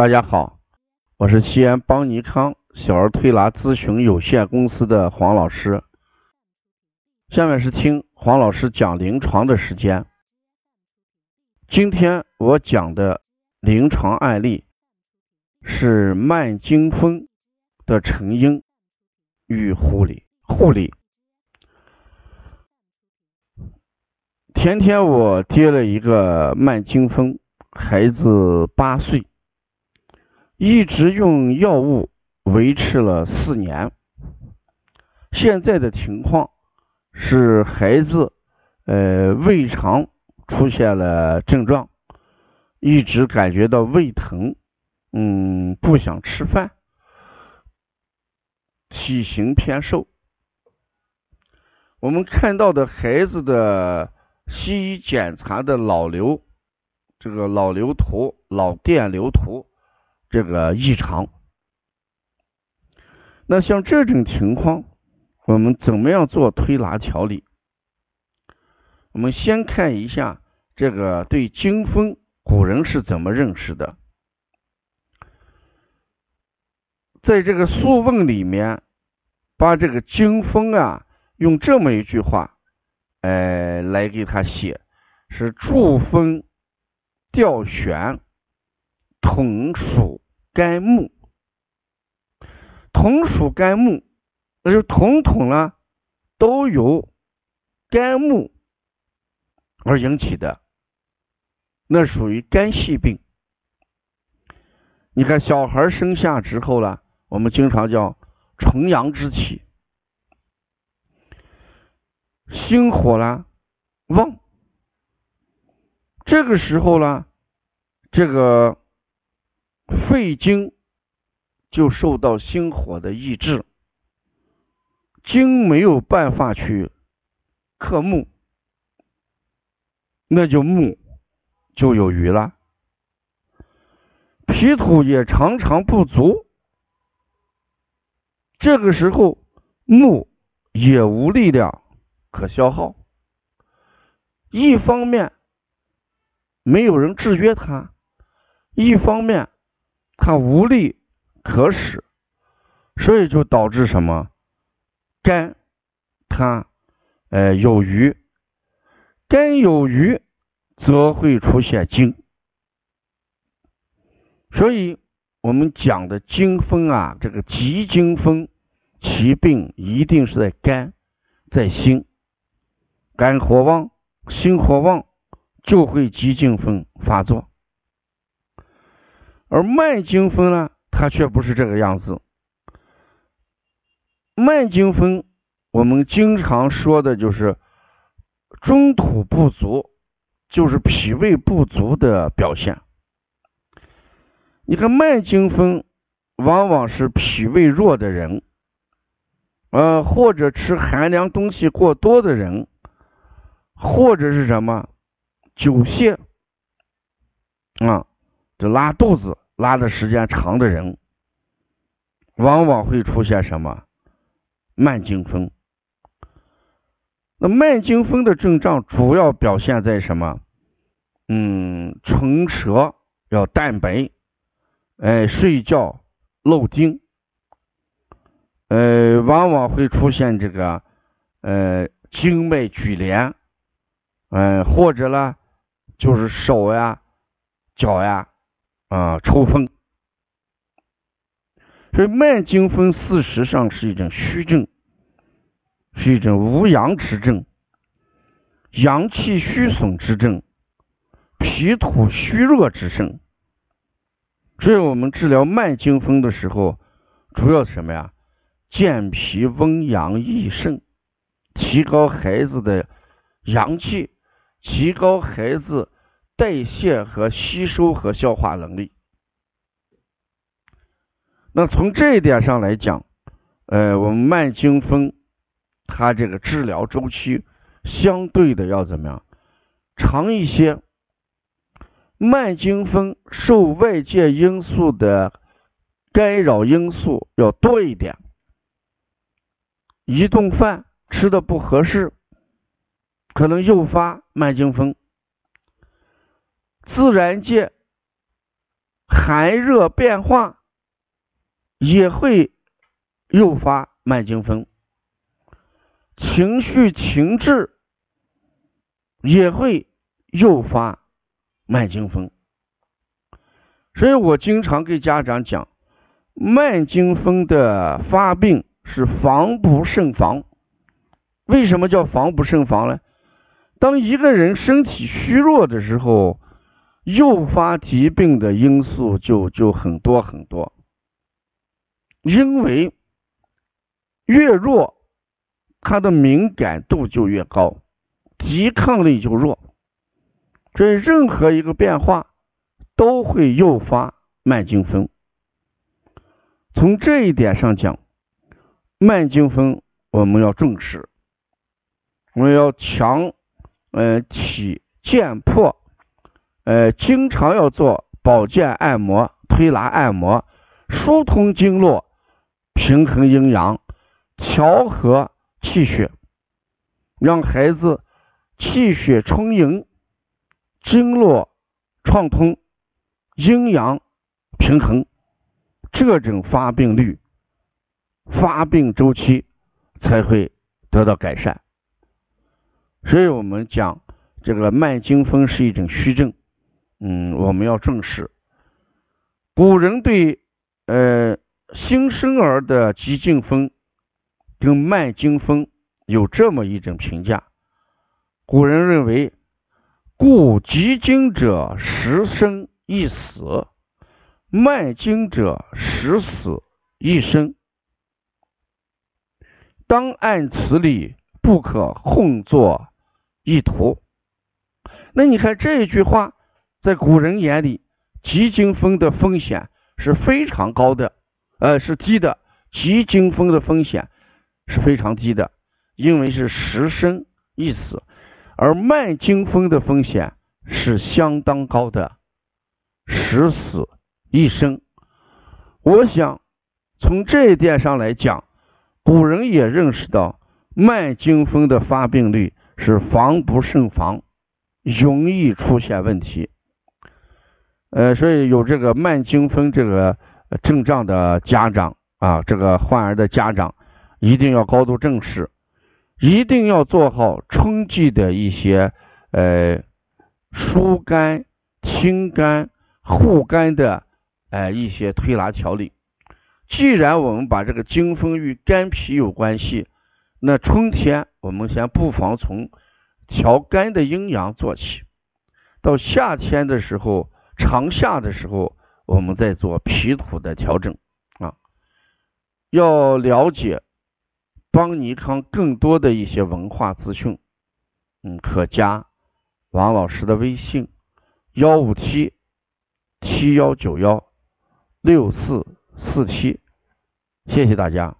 大家好，我是西安邦尼康小儿推拿咨询有限公司的黄老师。下面是听黄老师讲临床的时间。今天我讲的临床案例是慢惊风的成因与护理。护理。前天我接了一个慢惊风，孩子八岁。一直用药物维持了四年，现在的情况是孩子呃胃肠出现了症状，一直感觉到胃疼，嗯不想吃饭，体型偏瘦。我们看到的孩子的西医检查的脑瘤，这个脑瘤图、脑电流图。这个异常，那像这种情况，我们怎么样做推拿调理？我们先看一下这个对经风，古人是怎么认识的？在这个《素问》里面，把这个经风啊，用这么一句话，哎，来给他写，是助风调旋。同属肝木，同属肝木，那就统统呢都由肝木而引起的，那属于肝系病。你看小孩生下之后呢，我们经常叫重阳之气，心火呢旺，这个时候呢，这个。肺经就受到心火的抑制，经没有办法去克木，那就木就有余了。脾土也常常不足，这个时候木也无力量可消耗。一方面没有人制约它，一方面。它无力可使，所以就导致什么？肝它呃有余，肝有余则会出现惊。所以我们讲的惊风啊，这个急惊风，其病一定是在肝，在心，肝火旺，心火旺，就会急惊风发作。而慢惊风呢，它却不是这个样子。慢惊风，我们经常说的就是中土不足，就是脾胃不足的表现。你看慢惊风，往往是脾胃弱的人，呃，或者吃寒凉东西过多的人，或者是什么久泻啊，就拉肚子。拉的时间长的人，往往会出现什么慢惊风？那慢惊风的症状主要表现在什么？嗯，唇舌要淡白，哎，睡觉漏精，呃，往往会出现这个呃经脉拘连，嗯，或者呢，就是手呀、脚呀。啊，抽风，所以慢惊风事实上是一种虚症，是一种无阳之症，阳气虚损之症，脾土虚弱之症。所以我们治疗慢惊风的时候，主要什么呀？健脾温阳益肾，提高孩子的阳气，提高孩子。代谢和吸收和消化能力。那从这一点上来讲，呃，我们慢惊风，它这个治疗周期相对的要怎么样？长一些。慢惊风受外界因素的干扰因素要多一点。一顿饭吃的不合适，可能诱发慢惊风。自然界寒热变化也会诱发慢惊风，情绪停滞也会诱发慢惊风。所以我经常给家长讲，慢惊风的发病是防不胜防。为什么叫防不胜防呢？当一个人身体虚弱的时候，诱发疾病的因素就就很多很多。因为越弱，他的敏感度就越高，抵抗力就弱。所以任何一个变化都会诱发慢惊风。从这一点上讲，慢惊风我们要重视，我们要强。呃，体健魄，呃，经常要做保健按摩、推拿按摩，疏通经络，平衡阴阳，调和气血，让孩子气血充盈，经络畅通，阴阳平衡，这种发病率、发病周期才会得到改善。所以我们讲这个慢惊风是一种虚症，嗯，我们要正视。古人对呃新生儿的急惊风跟慢惊风有这么一种评价：古人认为，故急惊者时生一死，慢惊者时死一生。当按此理，不可混作。意图，那你看这一句话，在古人眼里，急惊风的风险是非常高的，呃，是低的。急惊风的风险是非常低的，因为是时生一死，而慢惊风的风险是相当高的，时死一生。我想从这一点上来讲，古人也认识到慢惊风的发病率。是防不胜防，容易出现问题。呃，所以有这个慢惊风这个症状的家长啊，这个患儿的家长一定要高度重视，一定要做好春季的一些呃疏肝、清肝、护肝的呃一些推拿调理。既然我们把这个惊风与肝脾有关系。那春天，我们先不妨从调肝的阴阳做起；到夏天的时候，长夏的时候，我们再做脾土的调整啊。要了解邦尼康更多的一些文化资讯，嗯，可加王老师的微信：幺五七七幺九幺六四四七。谢谢大家。